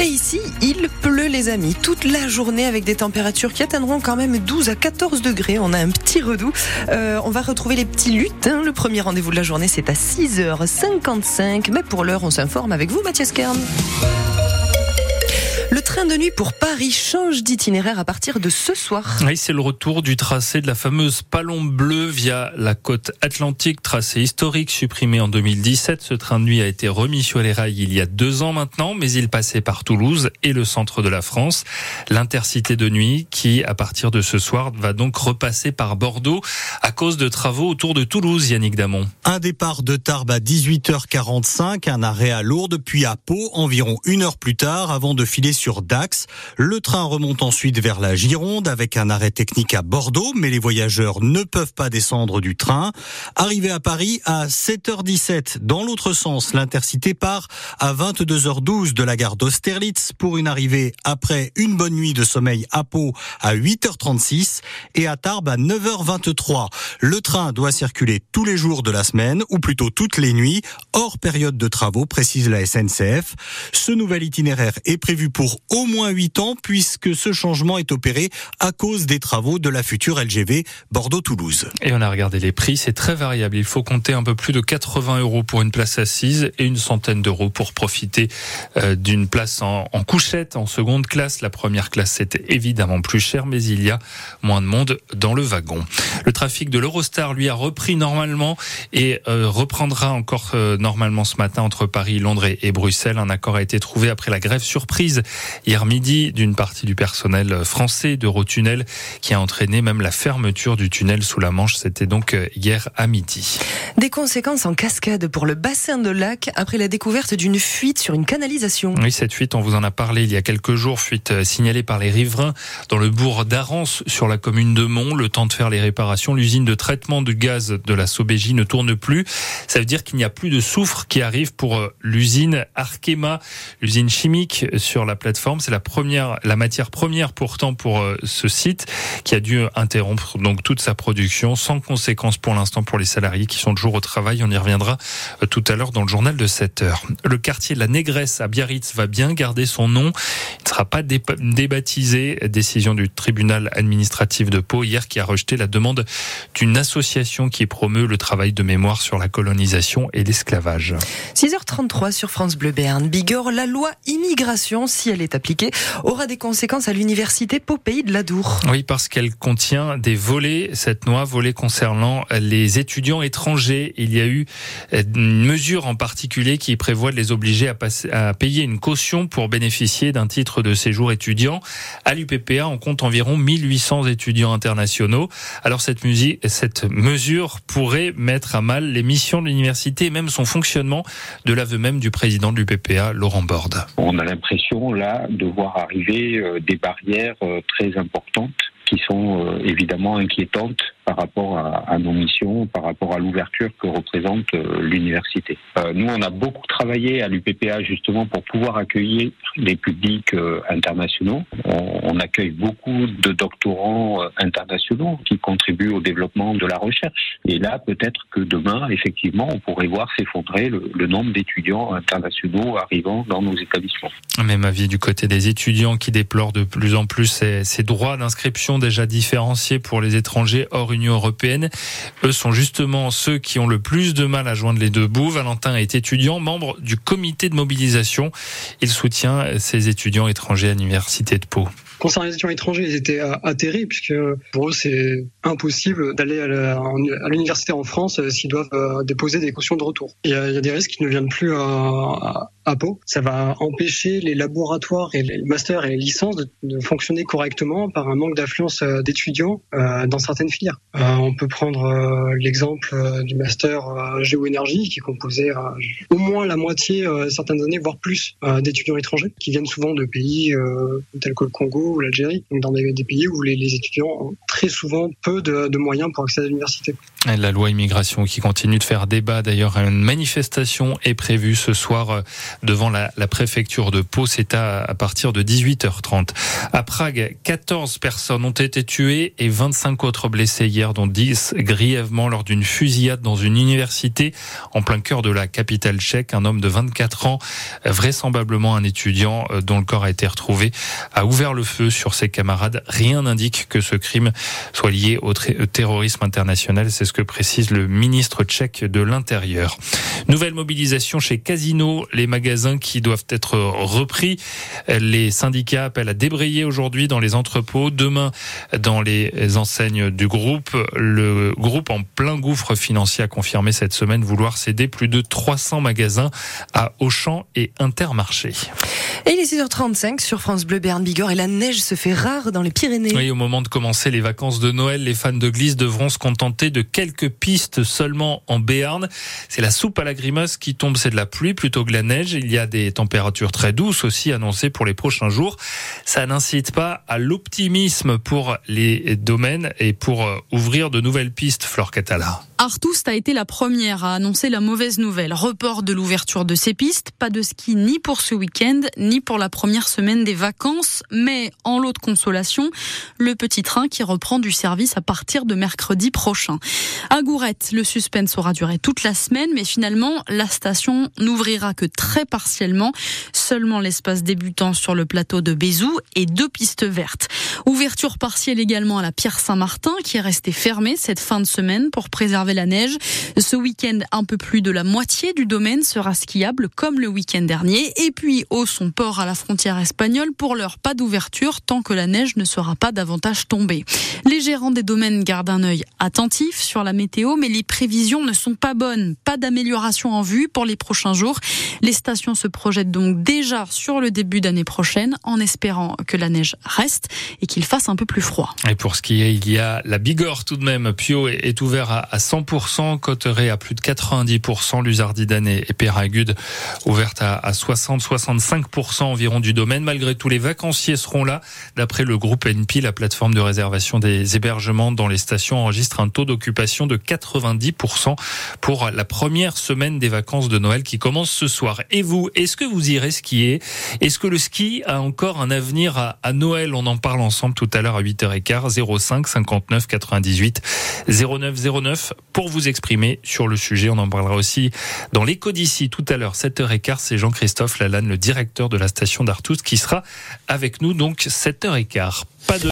Et ici, il pleut les amis, toute la journée avec des températures qui atteindront quand même 12 à 14 degrés. On a un petit redout. Euh, on va retrouver les petits lutins. Le premier rendez-vous de la journée, c'est à 6h55. Mais pour l'heure, on s'informe avec vous, Mathias Kern. Le train de nuit pour Paris change d'itinéraire à partir de ce soir. Oui, c'est le retour du tracé de la fameuse Palombe Bleue via la côte atlantique, tracé historique supprimé en 2017. Ce train de nuit a été remis sur les rails il y a deux ans maintenant, mais il passait par Toulouse et le centre de la France. L'intercité de nuit qui, à partir de ce soir, va donc repasser par Bordeaux à cause de travaux autour de Toulouse, Yannick Damon. Un départ de Tarbes à 18h45, un arrêt à Lourdes, puis à Pau, environ une heure plus tard, avant de filer sur Dax. Le train remonte ensuite vers la Gironde avec un arrêt technique à Bordeaux, mais les voyageurs ne peuvent pas descendre du train. Arrivé à Paris à 7h17, dans l'autre sens, l'intercité part à 22h12 de la gare d'Austerlitz pour une arrivée après une bonne nuit de sommeil à Pau à 8h36 et à Tarbes à 9h23. Le train doit circuler tous les jours de la semaine, ou plutôt toutes les nuits, hors période de travaux, précise la SNCF. Ce nouvel itinéraire est prévu pour au moins 8 ans puisque ce changement est opéré à cause des travaux de la future LGV Bordeaux-Toulouse. Et on a regardé les prix, c'est très variable. Il faut compter un peu plus de 80 euros pour une place assise et une centaine d'euros pour profiter euh, d'une place en, couchette en seconde classe. La première classe c'était évidemment plus cher, mais il y a moins de monde dans le wagon. Le trafic de l'Eurostar lui a repris normalement et euh, reprendra encore euh, normalement ce matin entre Paris, Londres et Bruxelles. Un accord a été trouvé après la grève surprise hier midi d'une partie du personnel français d'Eurotunnel qui a entraîné même la fermeture du tunnel sous la Manche. C'était donc hier à midi. Des conséquences en cascade pour le bassin de lac après la découverte d'une fuite sur une canalisation. Oui, cette fuite, on vous en a parlé il y a quelques jours, fuite euh, signalée par les riverains dans le bourg d'Arance sur la commune de Mont. Le temps de faire les réparations, l'usine de traitement de gaz de la Sobégie ne tourne plus. Ça veut dire qu'il n'y a plus de soufre qui arrive pour euh, l'usine Arkema, l'usine chimique sur la C'est la première, la matière première pourtant pour euh, ce site qui a dû interrompre donc toute sa production sans conséquence pour l'instant pour les salariés qui sont toujours au travail. On y reviendra euh, tout à l'heure dans le journal de 7 heures. Le quartier de la Négresse à Biarritz va bien garder son nom. Il ne sera pas débaptisé. Décision du tribunal administratif de Pau hier qui a rejeté la demande d'une association qui promeut le travail de mémoire sur la colonisation et l'esclavage. 6h33 sur France Bleu. Bigorre, la loi immigration, si elle est appliquée, aura des conséquences à l'université Pau Pays de l'Adour. Oui, parce qu'elle contient des volets, cette loi, volets concernant les étudiants étrangers. Il y a eu une mesure en particulier qui prévoit de les obliger à, passer, à payer une caution pour bénéficier d'un titre de séjour étudiant. À l'UPPA, on compte environ 1800 étudiants internationaux. Alors cette, musique, cette mesure pourrait mettre à mal les missions de l'université et même son fonctionnement, de l'aveu même du président de l'UPPA, Laurent Borde. On a l'impression là de voir arriver des barrières très importantes qui sont euh, évidemment inquiétantes par rapport à, nos missions, par rapport à l'ouverture que représente euh, l'université. Euh, nous, on a beaucoup travaillé à l'UPPA justement pour pouvoir accueillir les publics euh, internationaux. On, accueille beaucoup de doctorants internationaux qui contribuent au développement de la recherche. Et là, peut-être que demain, effectivement, on pourrait voir s'effondrer le, le nombre d'étudiants internationaux arrivant dans nos établissements. Même avis du côté des étudiants qui déplorent de plus en plus ces, ces droits d'inscription déjà différenciés pour les étrangers hors Union européenne. Eux sont justement ceux qui ont le plus de mal à joindre les deux bouts. Valentin est étudiant, membre du comité de mobilisation. Il soutient ces étudiants étrangers à l'université de Pau. Concernant les étudiants étrangers, ils étaient atterrés puisque pour eux c'est impossible d'aller à l'université en France s'ils doivent déposer des cautions de retour. Il y a, des risques qui ne viennent plus à, à, Pau. Ça va empêcher les laboratoires et les masters et les licences de, fonctionner correctement par un manque d'affluence d'étudiants euh, dans certaines filières. Euh, on peut prendre euh, l'exemple du master géoénergie qui à au moins la moitié certaines années, voire plus, d'étudiants étrangers qui viennent souvent de pays tels que le Congo ou l'Algérie, donc dans des, pays où les, étudiants ont très souvent peu de moyens pour accéder à l'université. La loi immigration qui continue de faire débat. D'ailleurs, une manifestation est prévue ce soir devant la, préfecture de Pau. C'est à, à partir de 18h30. À Prague, 14 personnes ont été tuées et 25 autres blessées hier, dont 10 grièvement lors d'une fusillade dans une université en plein cœur de la capitale tchèque. Un homme de 24 ans, vraisemblablement un étudiant euh, dont le corps a été retrouvé, a ouvert le feu sur ses camarades. Rien n'indique que ce crime soit lié au terrorisme international. C'est ce que précise le ministre tchèque de l'Intérieur. Nouvelle mobilisation chez Casino, les magasins qui doivent être repris. Les syndicats appellent à débrayer aujourd'hui dans les entrepôts, demain dans les enseignes du groupe. Le groupe en plein gouffre financier a confirmé cette semaine vouloir céder plus de 300 magasins à Auchan et Intermarché. Et il est 6h35 sur France Bleu Berne Bigorre et la neige se fait rare dans les Pyrénées. Oui, au moment de commencer les vacances de Noël, les fans de glisse devront se contenter de quelques pistes seulement en Béarn. C'est la soupe à la grimace qui tombe, c'est de la pluie plutôt que la neige. Il y a des températures très douces aussi annoncées pour les prochains jours. Ça n'incite pas à l'optimisme pour les domaines et pour euh, ouvrir de nouvelles pistes, Flore Catala. Artoust a été la première à annoncer la mauvaise nouvelle. Report de l'ouverture de ces pistes, pas de ski ni pour ce week-end, ni pour la première semaine des vacances, mais en lot de consolation, le petit train qui reprend du service à partir de mercredi prochain. À Gourette, le suspense aura duré toute la semaine, mais finalement, la station n'ouvrira que très partiellement, seulement l'espace débutant sur le plateau de Bézou et deux pistes vertes. Ouverture partielle également à la Pierre Saint-Martin, qui est restée fermée cette fin de semaine pour préserver la neige. Ce week-end, un peu plus de la moitié du domaine sera skiable comme le week-end dernier. Et puis, au son port à la frontière espagnole, pour l'heure, pas d'ouverture tant que la neige ne sera pas davantage tombée. Les gérants des domaines gardent un œil attentif sur la météo, mais les prévisions ne sont pas bonnes. Pas d'amélioration en vue pour les prochains jours. Les stations se projettent donc déjà sur le début d'année prochaine en espérant que la neige reste et qu'il fasse un peu plus froid. Et pour ce qui est, il y a la Bigorre tout de même. Pio est ouvert à 100 100%, Cotteret à plus de 90%, Luzardidane et Péragude ouverte à 60-65% environ du domaine. Malgré tout, les vacanciers seront là. D'après le groupe NP, la plateforme de réservation des hébergements dans les stations enregistre un taux d'occupation de 90% pour la première semaine des vacances de Noël qui commence ce soir. Vous, est-ce que vous irez skier? Est-ce que le ski a encore un avenir à, à Noël? On en parle ensemble tout à l'heure à 8h15, 05 59 98 09 09 pour vous exprimer sur le sujet. On en parlera aussi dans l'écho d'ici tout à l'heure, 7h15. C'est Jean-Christophe Lalanne, le directeur de la station d'Artus, qui sera avec nous donc 7h15. Pas de